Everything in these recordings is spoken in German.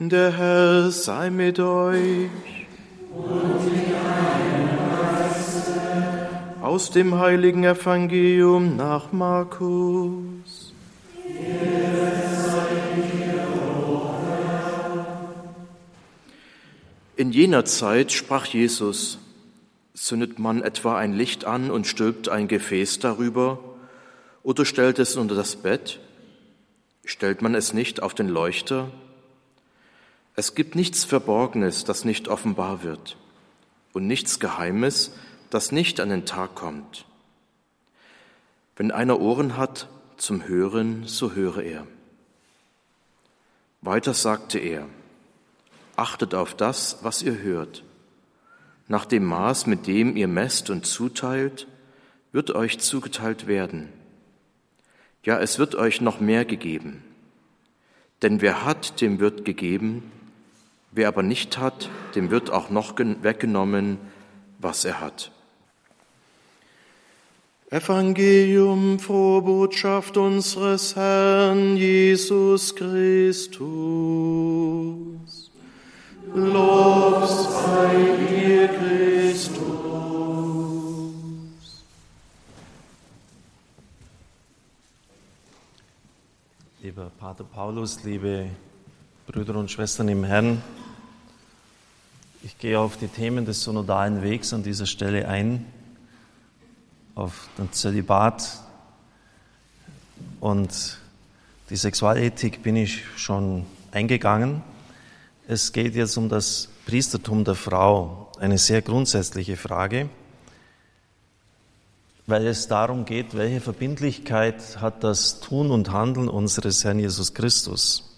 Der Herr sei mit euch. Aus dem heiligen Evangelium nach Markus. In jener Zeit sprach Jesus, zündet man etwa ein Licht an und stülpt ein Gefäß darüber oder stellt es unter das Bett? Stellt man es nicht auf den Leuchter? Es gibt nichts Verborgenes, das nicht offenbar wird, und nichts Geheimes, das nicht an den Tag kommt. Wenn einer Ohren hat zum Hören, so höre er. Weiter sagte er, achtet auf das, was ihr hört. Nach dem Maß, mit dem ihr messt und zuteilt, wird euch zugeteilt werden. Ja, es wird euch noch mehr gegeben. Denn wer hat, dem wird gegeben, Wer aber nicht hat, dem wird auch noch weggenommen, was er hat. Evangelium, frohe Botschaft unseres Herrn Jesus Christus. Lob sei dir, Christus. Lieber Pater Paulus, liebe Brüder und Schwestern im Herrn, ich gehe auf die Themen des synodalen Wegs an dieser Stelle ein, auf den Zölibat und die Sexualethik bin ich schon eingegangen. Es geht jetzt um das Priestertum der Frau, eine sehr grundsätzliche Frage, weil es darum geht, welche Verbindlichkeit hat das Tun und Handeln unseres Herrn Jesus Christus.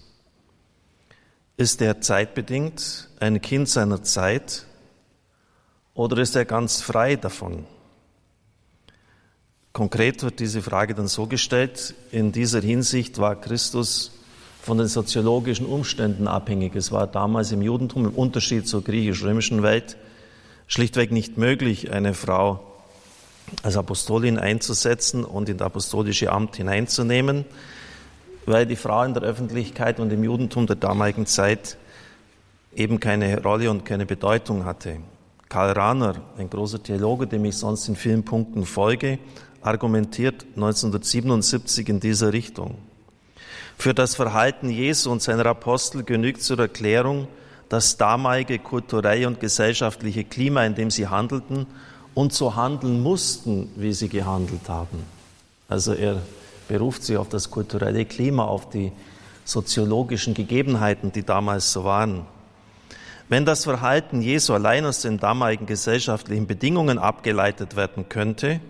Ist er zeitbedingt ein Kind seiner Zeit oder ist er ganz frei davon? Konkret wird diese Frage dann so gestellt, in dieser Hinsicht war Christus von den soziologischen Umständen abhängig. Es war damals im Judentum im Unterschied zur griechisch-römischen Welt schlichtweg nicht möglich, eine Frau als Apostolin einzusetzen und in das apostolische Amt hineinzunehmen weil die Frau in der Öffentlichkeit und im Judentum der damaligen Zeit eben keine Rolle und keine Bedeutung hatte. Karl Rahner, ein großer Theologe, dem ich sonst in vielen Punkten folge, argumentiert 1977 in dieser Richtung. Für das Verhalten Jesu und seiner Apostel genügt zur Erklärung das damalige kulturelle und gesellschaftliche Klima, in dem sie handelten und so handeln mussten, wie sie gehandelt haben. Also er beruft sich auf das kulturelle Klima, auf die soziologischen Gegebenheiten, die damals so waren. Wenn das Verhalten Jesu allein aus den damaligen gesellschaftlichen Bedingungen abgeleitet werden könnte,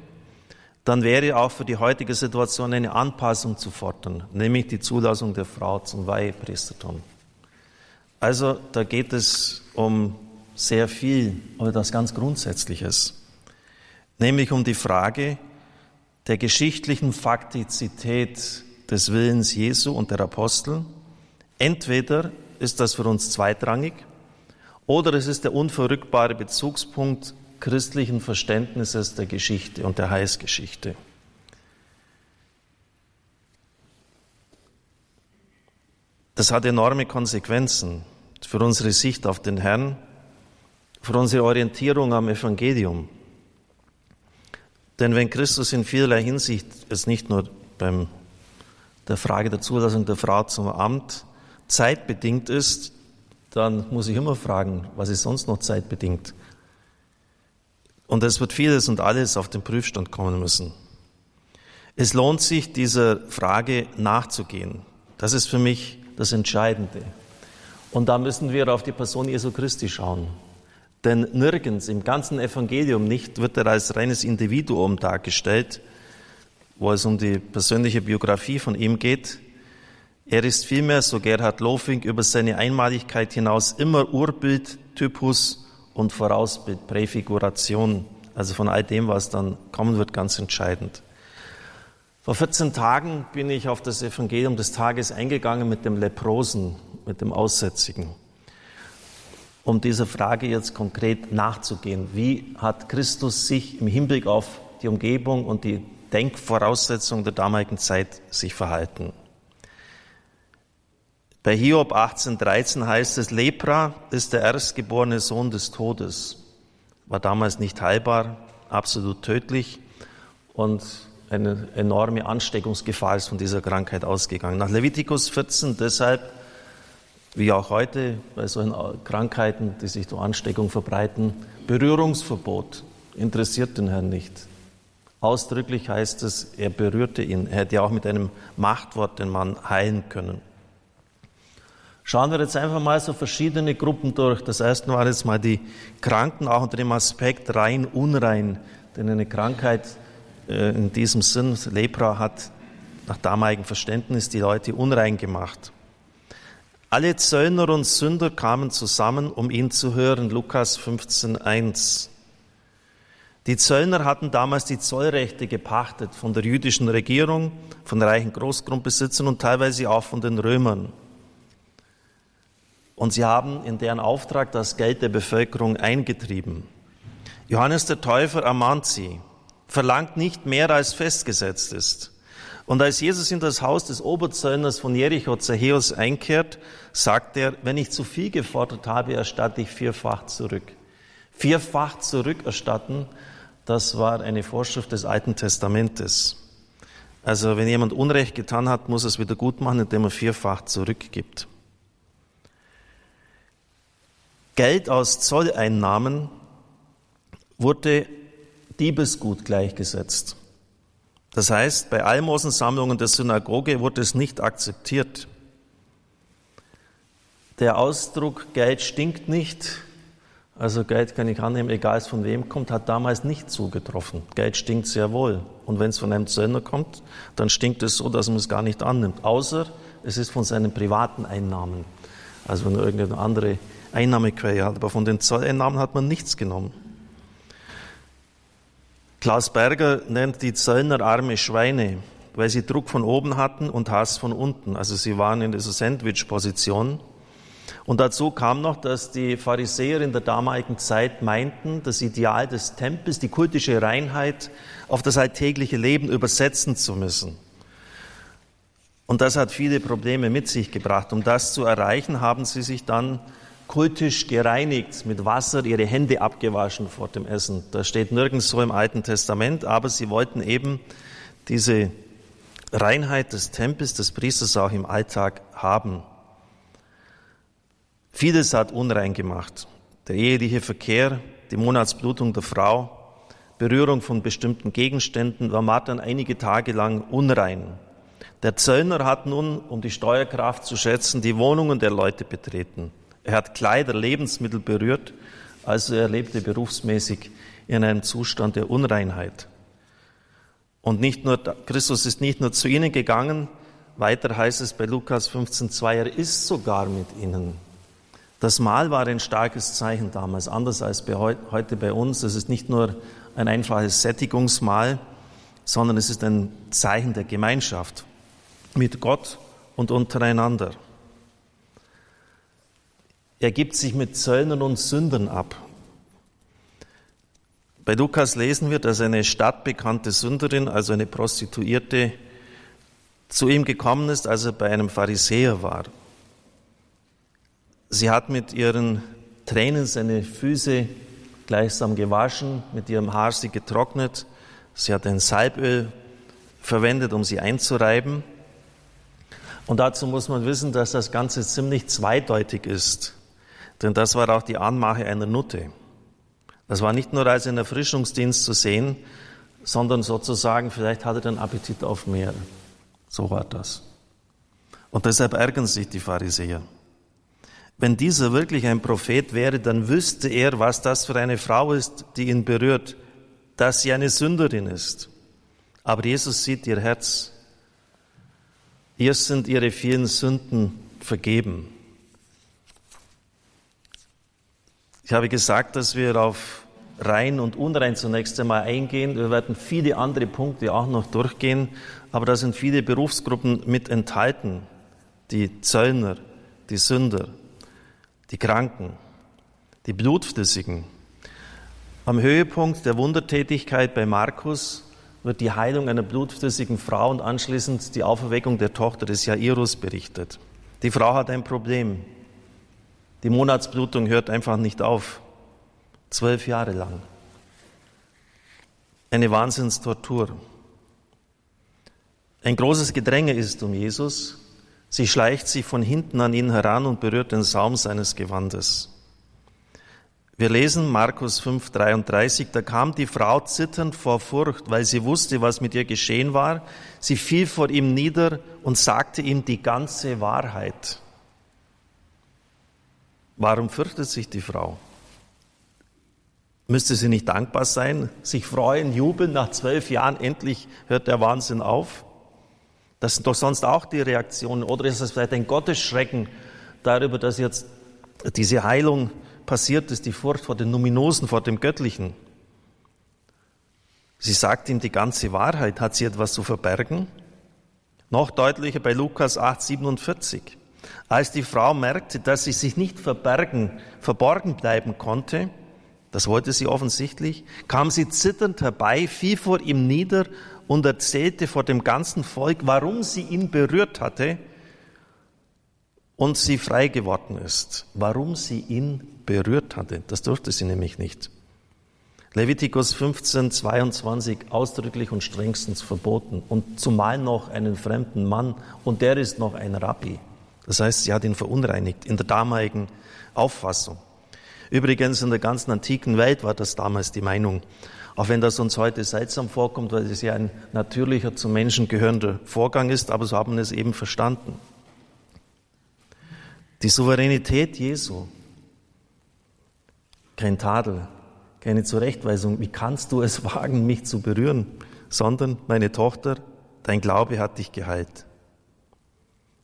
dann wäre auch für die heutige Situation eine Anpassung zu fordern, nämlich die Zulassung der Frau zum Weihepriestertum. Also da geht es um sehr viel, aber das ganz Grundsätzliches, nämlich um die Frage, der geschichtlichen Faktizität des Willens Jesu und der Apostel. Entweder ist das für uns zweitrangig oder es ist der unverrückbare Bezugspunkt christlichen Verständnisses der Geschichte und der Heilsgeschichte. Das hat enorme Konsequenzen für unsere Sicht auf den Herrn, für unsere Orientierung am Evangelium. Denn wenn Christus in vielerlei Hinsicht es nicht nur beim der Frage der Zulassung der Frau zum Amt zeitbedingt ist, dann muss ich immer fragen, was ist sonst noch zeitbedingt? Und es wird vieles und alles auf den Prüfstand kommen müssen. Es lohnt sich, dieser Frage nachzugehen. Das ist für mich das Entscheidende. Und da müssen wir auf die Person Jesu Christi schauen. Denn nirgends im ganzen Evangelium nicht wird er als reines Individuum dargestellt, wo es um die persönliche Biografie von ihm geht. Er ist vielmehr, so Gerhard Lofing, über seine Einmaligkeit hinaus immer Urbild, Typus und Vorausbild, Präfiguration. Also von all dem, was dann kommen wird, ganz entscheidend. Vor 14 Tagen bin ich auf das Evangelium des Tages eingegangen mit dem Leprosen, mit dem Aussätzigen um dieser Frage jetzt konkret nachzugehen. Wie hat Christus sich im Hinblick auf die Umgebung und die Denkvoraussetzungen der damaligen Zeit sich verhalten? Bei Hiob 18,13 heißt es, Lepra ist der erstgeborene Sohn des Todes. War damals nicht heilbar, absolut tödlich und eine enorme Ansteckungsgefahr ist von dieser Krankheit ausgegangen. Nach Levitikus 14 deshalb, wie auch heute bei solchen Krankheiten, die sich durch Ansteckung verbreiten, Berührungsverbot interessiert den Herrn nicht. Ausdrücklich heißt es, er berührte ihn. Er hätte ja auch mit einem Machtwort den Mann heilen können. Schauen wir jetzt einfach mal so verschiedene Gruppen durch. Das erste war jetzt mal die Kranken, auch unter dem Aspekt rein, unrein. Denn eine Krankheit äh, in diesem Sinn, Lepra hat nach damaligem Verständnis die Leute unrein gemacht. Alle Zöllner und Sünder kamen zusammen, um ihn zu hören. Lukas 15.1. Die Zöllner hatten damals die Zollrechte gepachtet von der jüdischen Regierung, von reichen Großgrundbesitzern und teilweise auch von den Römern. Und sie haben in deren Auftrag das Geld der Bevölkerung eingetrieben. Johannes der Täufer ermahnt sie, verlangt nicht mehr als festgesetzt ist. Und als Jesus in das Haus des Oberzöllners von Jericho Zachäus einkehrt, sagt er, wenn ich zu viel gefordert habe, erstatte ich vierfach zurück. Vierfach zurückerstatten, das war eine Vorschrift des Alten Testamentes. Also wenn jemand Unrecht getan hat, muss er es wieder gut machen, indem er vierfach zurückgibt. Geld aus Zolleinnahmen wurde Diebesgut gleichgesetzt. Das heißt, bei Almosensammlungen der Synagoge wurde es nicht akzeptiert. Der Ausdruck Geld stinkt nicht, also Geld kann ich annehmen, egal es von wem kommt, hat damals nicht zugetroffen. Geld stinkt sehr wohl. Und wenn es von einem Zöllner kommt, dann stinkt es so, dass man es gar nicht annimmt. Außer es ist von seinen privaten Einnahmen. Also wenn er irgendeine andere Einnahmequelle hat. Aber von den Zolleinnahmen hat man nichts genommen. Klaus Berger nennt die Zöllner arme Schweine, weil sie Druck von oben hatten und Hass von unten. Also sie waren in dieser Sandwich-Position. Und dazu kam noch, dass die Pharisäer in der damaligen Zeit meinten, das Ideal des Tempels, die kultische Reinheit auf das alltägliche Leben übersetzen zu müssen. Und das hat viele Probleme mit sich gebracht. Um das zu erreichen, haben sie sich dann kultisch gereinigt, mit Wasser ihre Hände abgewaschen vor dem Essen. Das steht nirgends so im Alten Testament, aber sie wollten eben diese Reinheit des Tempels, des Priesters auch im Alltag haben. Vieles hat unrein gemacht. Der eheliche Verkehr, die Monatsblutung der Frau, Berührung von bestimmten Gegenständen war dann einige Tage lang unrein. Der Zöllner hat nun, um die Steuerkraft zu schätzen, die Wohnungen der Leute betreten. Er hat Kleider, Lebensmittel berührt, also er lebte berufsmäßig in einem Zustand der Unreinheit. Und nicht nur, Christus ist nicht nur zu ihnen gegangen, weiter heißt es bei Lukas 15,2, er ist sogar mit ihnen. Das Mahl war ein starkes Zeichen damals, anders als bei heute bei uns. Es ist nicht nur ein einfaches Sättigungsmahl, sondern es ist ein Zeichen der Gemeinschaft mit Gott und untereinander. Er gibt sich mit Zöllnern und Sündern ab. Bei Lukas lesen wir, dass eine stadtbekannte Sünderin, also eine Prostituierte, zu ihm gekommen ist, als er bei einem Pharisäer war. Sie hat mit ihren Tränen seine Füße gleichsam gewaschen, mit ihrem Haar sie getrocknet. Sie hat ein Salböl verwendet, um sie einzureiben. Und dazu muss man wissen, dass das Ganze ziemlich zweideutig ist. Denn das war auch die Anmache einer Nutte. Das war nicht nur als ein Erfrischungsdienst zu sehen, sondern sozusagen, vielleicht hatte er den Appetit auf mehr. So war das. Und deshalb ärgern sich die Pharisäer. Wenn dieser wirklich ein Prophet wäre, dann wüsste er, was das für eine Frau ist, die ihn berührt, dass sie eine Sünderin ist. Aber Jesus sieht ihr Herz. Ihr sind ihre vielen Sünden vergeben. Ich habe gesagt, dass wir auf rein und unrein zunächst einmal eingehen. Wir werden viele andere Punkte auch noch durchgehen, aber da sind viele Berufsgruppen mit enthalten. Die Zöllner, die Sünder, die Kranken, die Blutflüssigen. Am Höhepunkt der Wundertätigkeit bei Markus wird die Heilung einer blutflüssigen Frau und anschließend die Auferweckung der Tochter des Jairus berichtet. Die Frau hat ein Problem. Die Monatsblutung hört einfach nicht auf. Zwölf Jahre lang. Eine Wahnsinnstortur. Ein großes Gedränge ist um Jesus. Sie schleicht sich von hinten an ihn heran und berührt den Saum seines Gewandes. Wir lesen Markus 5:33, da kam die Frau zitternd vor Furcht, weil sie wusste, was mit ihr geschehen war. Sie fiel vor ihm nieder und sagte ihm die ganze Wahrheit. Warum fürchtet sich die Frau? Müsste sie nicht dankbar sein, sich freuen, jubeln, nach zwölf Jahren endlich hört der Wahnsinn auf? Das sind doch sonst auch die Reaktionen. Oder ist es vielleicht ein Gottesschrecken darüber, dass jetzt diese Heilung passiert ist, die Furcht vor den Numinosen, vor dem Göttlichen? Sie sagt ihm die ganze Wahrheit. Hat sie etwas zu verbergen? Noch deutlicher bei Lukas 8, 47. Als die Frau merkte, dass sie sich nicht verbergen, verborgen bleiben konnte, das wollte sie offensichtlich, kam sie zitternd herbei, fiel vor ihm nieder und erzählte vor dem ganzen Volk, warum sie ihn berührt hatte und sie frei geworden ist. Warum sie ihn berührt hatte. Das durfte sie nämlich nicht. Levitikus 15, 22 ausdrücklich und strengstens verboten und zumal noch einen fremden Mann und der ist noch ein Rabbi. Das heißt, sie hat ihn verunreinigt in der damaligen Auffassung. Übrigens in der ganzen antiken Welt war das damals die Meinung. Auch wenn das uns heute seltsam vorkommt, weil es ja ein natürlicher zum Menschen gehörender Vorgang ist, aber so haben wir es eben verstanden. Die Souveränität Jesu, kein Tadel, keine Zurechtweisung, wie kannst du es wagen, mich zu berühren, sondern, meine Tochter, dein Glaube hat dich geheilt.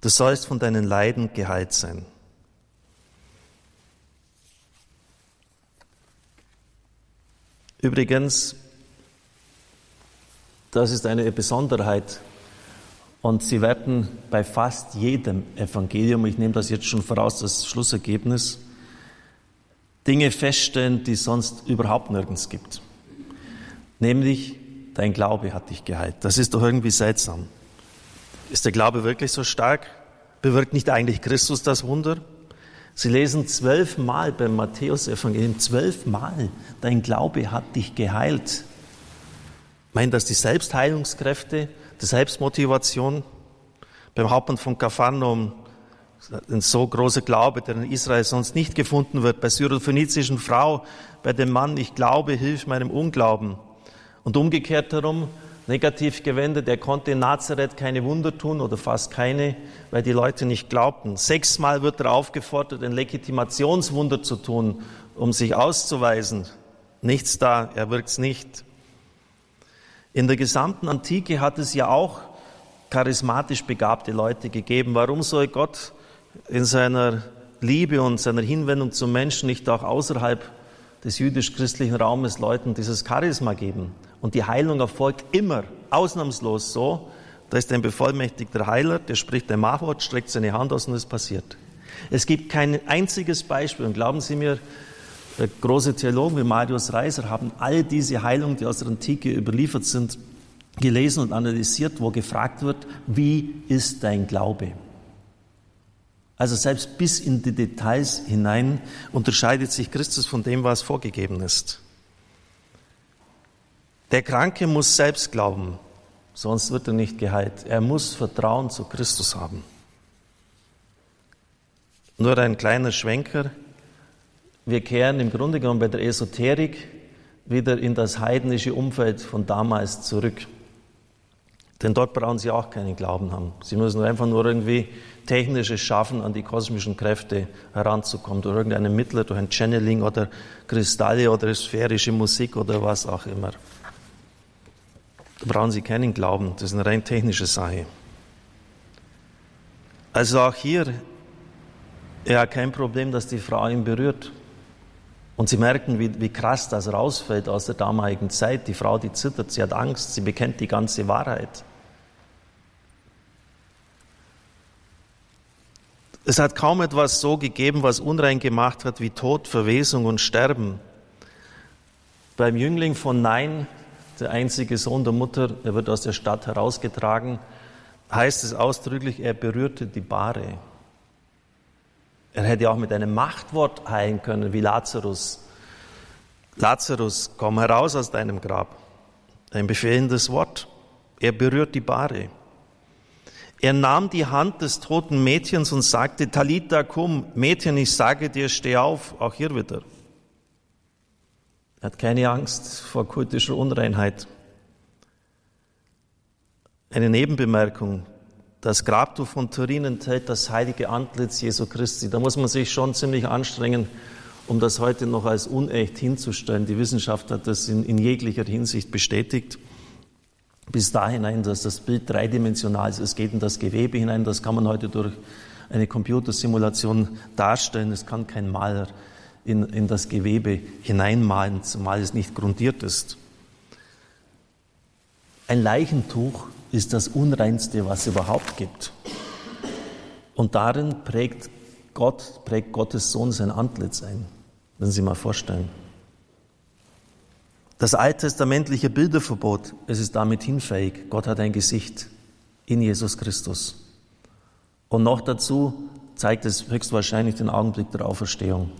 Du sollst von deinen Leiden geheilt sein. Übrigens, das ist eine Besonderheit und Sie werden bei fast jedem Evangelium, ich nehme das jetzt schon voraus, das Schlussergebnis, Dinge feststellen, die es sonst überhaupt nirgends gibt. Nämlich, dein Glaube hat dich geheilt. Das ist doch irgendwie seltsam. Ist der Glaube wirklich so stark? Bewirkt nicht eigentlich Christus das Wunder? Sie lesen zwölfmal beim Matthäus-Evangelium, zwölfmal, dein Glaube hat dich geheilt. Meinen das die Selbstheilungskräfte, die Selbstmotivation? Beim Hauptmann von Kapharnaum, ein so großer Glaube, der in Israel sonst nicht gefunden wird, bei syrophönizischen Frau, bei dem Mann, ich glaube, hilf meinem Unglauben. Und umgekehrt herum, negativ gewendet, er konnte in Nazareth keine Wunder tun oder fast keine, weil die Leute nicht glaubten. Sechsmal wird er aufgefordert, ein Legitimationswunder zu tun, um sich auszuweisen. Nichts da, er wirkt's nicht. In der gesamten Antike hat es ja auch charismatisch begabte Leute gegeben. Warum soll Gott in seiner Liebe und seiner Hinwendung zum Menschen nicht auch außerhalb des jüdisch-christlichen Raumes Leuten dieses Charisma geben? Und die Heilung erfolgt immer, ausnahmslos so. Da ist ein bevollmächtigter Heiler, der spricht ein Machwort, streckt seine Hand aus und es passiert. Es gibt kein einziges Beispiel. Und glauben Sie mir, große Theologen wie Marius Reiser haben all diese Heilungen, die aus der Antike überliefert sind, gelesen und analysiert, wo gefragt wird, wie ist dein Glaube? Also selbst bis in die Details hinein unterscheidet sich Christus von dem, was vorgegeben ist. Der Kranke muss selbst glauben, sonst wird er nicht geheilt. Er muss Vertrauen zu Christus haben. Nur ein kleiner Schwenker. Wir kehren im Grunde genommen bei der Esoterik wieder in das heidnische Umfeld von damals zurück. Denn dort brauchen sie auch keinen Glauben haben. Sie müssen einfach nur irgendwie technisches Schaffen, an die kosmischen Kräfte heranzukommen, durch irgendeinen Mittler, durch ein Channeling oder Kristalle oder sphärische Musik oder was auch immer. Da brauchen Sie keinen Glauben, das ist eine rein technische Sache. Also auch hier, er hat kein Problem, dass die Frau ihn berührt. Und Sie merken, wie, wie krass das rausfällt aus der damaligen Zeit. Die Frau, die zittert, sie hat Angst, sie bekennt die ganze Wahrheit. Es hat kaum etwas so gegeben, was unrein gemacht hat wie Tod, Verwesung und Sterben. Beim Jüngling von Nein der einzige Sohn der Mutter, er wird aus der Stadt herausgetragen, heißt es ausdrücklich, er berührte die Bahre. Er hätte auch mit einem Machtwort heilen können, wie Lazarus. Lazarus, komm heraus aus deinem Grab. Ein befehlendes Wort. Er berührt die Bahre. Er nahm die Hand des toten Mädchens und sagte, Talita cum, Mädchen, ich sage dir, steh auf, auch hier wieder. Er hat keine Angst vor kultischer Unreinheit. Eine Nebenbemerkung. Das Grabtuch von Turin enthält das heilige Antlitz Jesu Christi. Da muss man sich schon ziemlich anstrengen, um das heute noch als unecht hinzustellen. Die Wissenschaft hat das in, in jeglicher Hinsicht bestätigt. Bis da hinein, dass das Bild dreidimensional ist. Es geht in das Gewebe hinein. Das kann man heute durch eine Computersimulation darstellen. Es kann kein Maler in, in das Gewebe hineinmalen, zumal es nicht grundiert ist. Ein Leichentuch ist das Unreinste, was es überhaupt gibt. Und darin prägt Gott, prägt Gottes Sohn sein Antlitz ein. Wenn Sie mal vorstellen. Das alttestamentliche Bilderverbot, es ist damit hinfähig. Gott hat ein Gesicht in Jesus Christus. Und noch dazu zeigt es höchstwahrscheinlich den Augenblick der Auferstehung.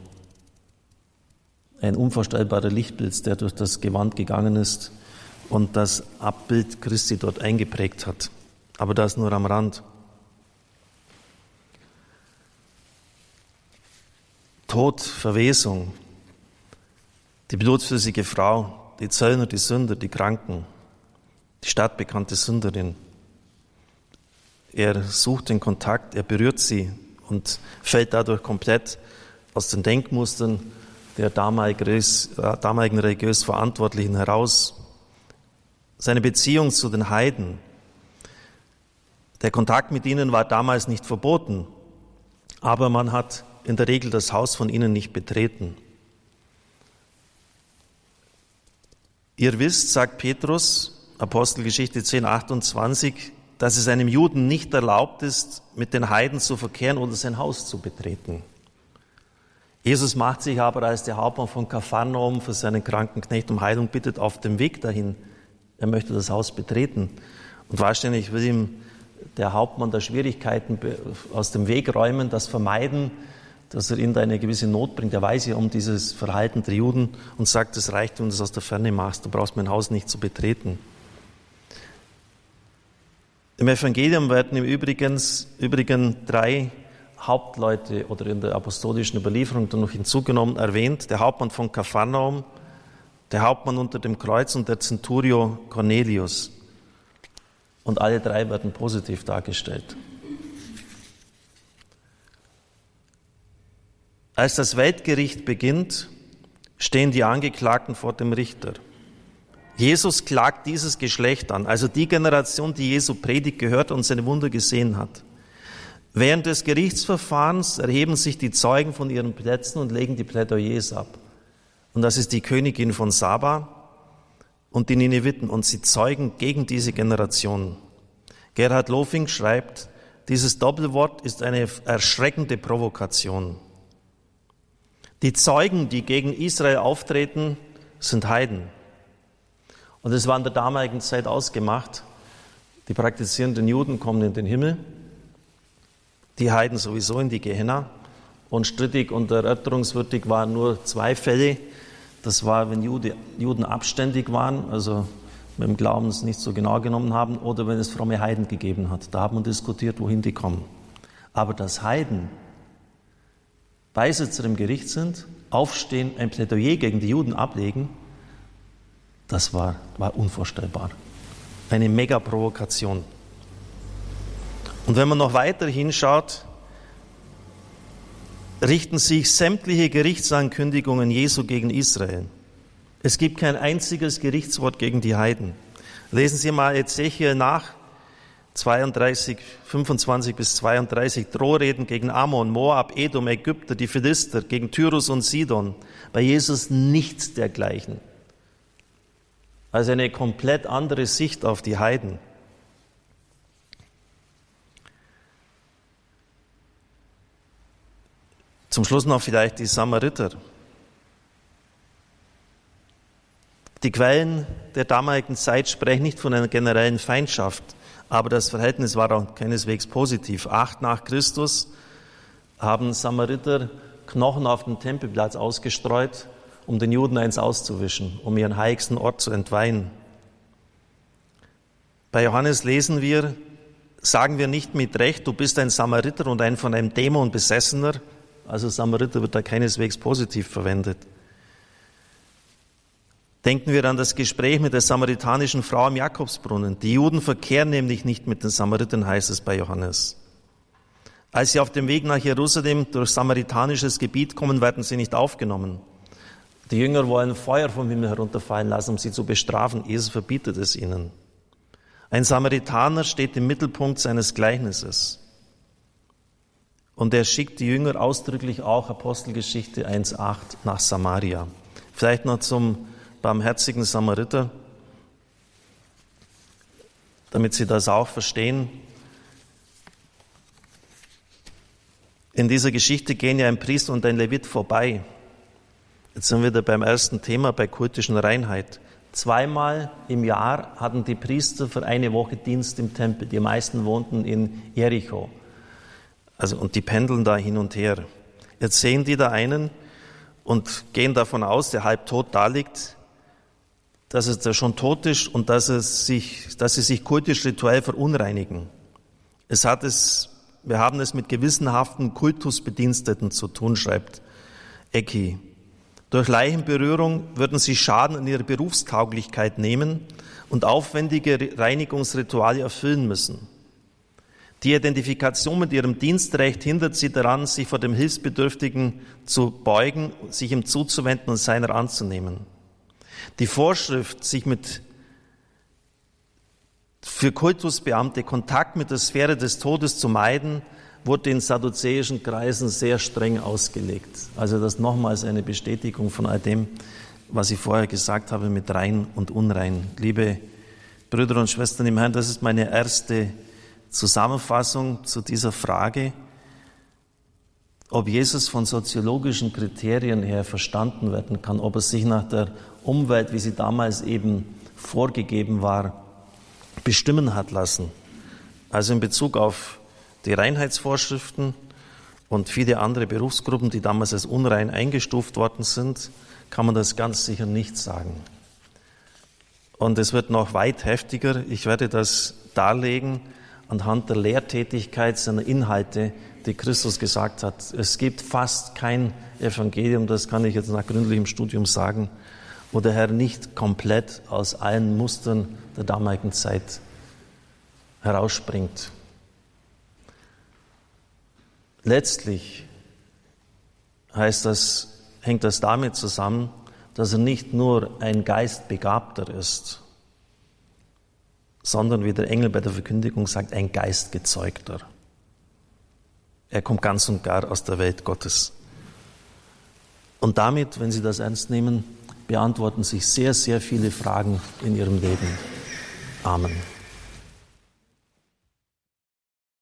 Ein unvorstellbarer Lichtblitz, der durch das Gewand gegangen ist und das Abbild Christi dort eingeprägt hat. Aber das nur am Rand. Tod, Verwesung, die blutflüssige Frau, die Zöllner, die Sünder, die Kranken, die stadtbekannte Sünderin. Er sucht den Kontakt, er berührt sie und fällt dadurch komplett aus den Denkmustern der damaligen religiös Verantwortlichen heraus seine Beziehung zu den Heiden. Der Kontakt mit ihnen war damals nicht verboten, aber man hat in der Regel das Haus von ihnen nicht betreten. Ihr wisst, sagt Petrus, Apostelgeschichte 10, 28, dass es einem Juden nicht erlaubt ist, mit den Heiden zu verkehren oder sein Haus zu betreten. Jesus macht sich aber als der Hauptmann von Kapharnaum für seinen kranken Knecht um Heilung bittet auf dem Weg dahin er möchte das Haus betreten. Und wahrscheinlich will ihm der Hauptmann der Schwierigkeiten aus dem Weg räumen, das vermeiden, dass er ihn da eine gewisse Not bringt. Er weiß ja um dieses Verhalten der Juden und sagt, es reicht, wenn du das aus der Ferne machst, du brauchst mein Haus nicht zu betreten. Im Evangelium werden im Übrigen, Übrigen drei Hauptleute oder in der apostolischen Überlieferung dann noch hinzugenommen erwähnt. Der Hauptmann von Kapharnaum, der Hauptmann unter dem Kreuz und der Centurio Cornelius. Und alle drei werden positiv dargestellt. Als das Weltgericht beginnt, stehen die Angeklagten vor dem Richter. Jesus klagt dieses Geschlecht an, also die Generation, die Jesu Predigt gehört und seine Wunder gesehen hat. Während des Gerichtsverfahrens erheben sich die Zeugen von ihren Plätzen und legen die Plädoyers ab. Und das ist die Königin von Saba und die Nineviten. Und sie zeugen gegen diese Generation. Gerhard Lofing schreibt, dieses Doppelwort ist eine erschreckende Provokation. Die Zeugen, die gegen Israel auftreten, sind Heiden. Und es war in der damaligen Zeit ausgemacht. Die praktizierenden Juden kommen in den Himmel, die Heiden sowieso in die Gehenna. Und strittig und erörterungswürdig waren nur zwei Fälle. Das war, wenn Jude, Juden abständig waren, also mit dem Glauben es nicht so genau genommen haben, oder wenn es fromme Heiden gegeben hat. Da hat man diskutiert, wohin die kommen. Aber dass Heiden Beisitzer im Gericht sind, aufstehen, ein Plädoyer gegen die Juden ablegen, das war, war unvorstellbar. Eine Mega-Provokation. Und wenn man noch weiter hinschaut, richten sich sämtliche Gerichtsankündigungen Jesu gegen Israel. Es gibt kein einziges Gerichtswort gegen die Heiden. Lesen Sie mal Ezechiel nach, 32, 25 bis 32, Drohreden gegen Ammon, Moab, Edom, Ägypter, die Philister, gegen Tyrus und Sidon. Bei Jesus nichts dergleichen. Also eine komplett andere Sicht auf die Heiden. Zum Schluss noch vielleicht die Samariter. Die Quellen der damaligen Zeit sprechen nicht von einer generellen Feindschaft, aber das Verhältnis war auch keineswegs positiv. Acht nach Christus haben Samariter Knochen auf dem Tempelplatz ausgestreut, um den Juden eins auszuwischen, um ihren heiligsten Ort zu entweihen. Bei Johannes lesen wir, sagen wir nicht mit Recht, du bist ein Samariter und ein von einem Dämon besessener. Also Samariter wird da keineswegs positiv verwendet. Denken wir an das Gespräch mit der samaritanischen Frau am Jakobsbrunnen. Die Juden verkehren nämlich nicht mit den Samaritern, heißt es bei Johannes. Als sie auf dem Weg nach Jerusalem durch samaritanisches Gebiet kommen, werden sie nicht aufgenommen. Die Jünger wollen Feuer vom Himmel herunterfallen lassen, um sie zu bestrafen. Jesus verbietet es ihnen. Ein Samaritaner steht im Mittelpunkt seines Gleichnisses. Und er schickt die Jünger ausdrücklich auch Apostelgeschichte 1.8 nach Samaria. Vielleicht noch zum barmherzigen Samariter, damit Sie das auch verstehen. In dieser Geschichte gehen ja ein Priester und ein Levit vorbei. Jetzt sind wir wieder beim ersten Thema, bei kultischen Reinheit. Zweimal im Jahr hatten die Priester für eine Woche Dienst im Tempel. Die meisten wohnten in Jericho. Also, und die pendeln da hin und her. Jetzt sehen die da einen und gehen davon aus, der halb tot da liegt, dass es schon tot ist und dass, es sich, dass sie sich kultisch rituell verunreinigen. Es hat es, wir haben es mit gewissenhaften Kultusbediensteten zu tun, schreibt Ecki. Durch Leichenberührung würden sie Schaden an ihrer Berufstauglichkeit nehmen und aufwendige Reinigungsrituale erfüllen müssen. Die Identifikation mit ihrem Dienstrecht hindert sie daran, sich vor dem Hilfsbedürftigen zu beugen, sich ihm zuzuwenden und seiner anzunehmen. Die Vorschrift, sich mit für Kultusbeamte Kontakt mit der Sphäre des Todes zu meiden, wurde in sadduzäischen Kreisen sehr streng ausgelegt. Also das nochmals eine Bestätigung von all dem, was ich vorher gesagt habe mit rein und unrein. Liebe Brüder und Schwestern im Herrn, das ist meine erste Zusammenfassung zu dieser Frage, ob Jesus von soziologischen Kriterien her verstanden werden kann, ob er sich nach der Umwelt, wie sie damals eben vorgegeben war, bestimmen hat lassen. Also in Bezug auf die Reinheitsvorschriften und viele andere Berufsgruppen, die damals als unrein eingestuft worden sind, kann man das ganz sicher nicht sagen. Und es wird noch weit heftiger. Ich werde das darlegen anhand der Lehrtätigkeit seiner Inhalte, die Christus gesagt hat. Es gibt fast kein Evangelium, das kann ich jetzt nach gründlichem Studium sagen, wo der Herr nicht komplett aus allen Mustern der damaligen Zeit herausspringt. Letztlich heißt das, hängt das damit zusammen, dass er nicht nur ein Geistbegabter ist, sondern wie der Engel bei der Verkündigung sagt, ein Geistgezeugter. Er kommt ganz und gar aus der Welt Gottes. Und damit, wenn Sie das ernst nehmen, beantworten sich sehr, sehr viele Fragen in ihrem Leben. Amen.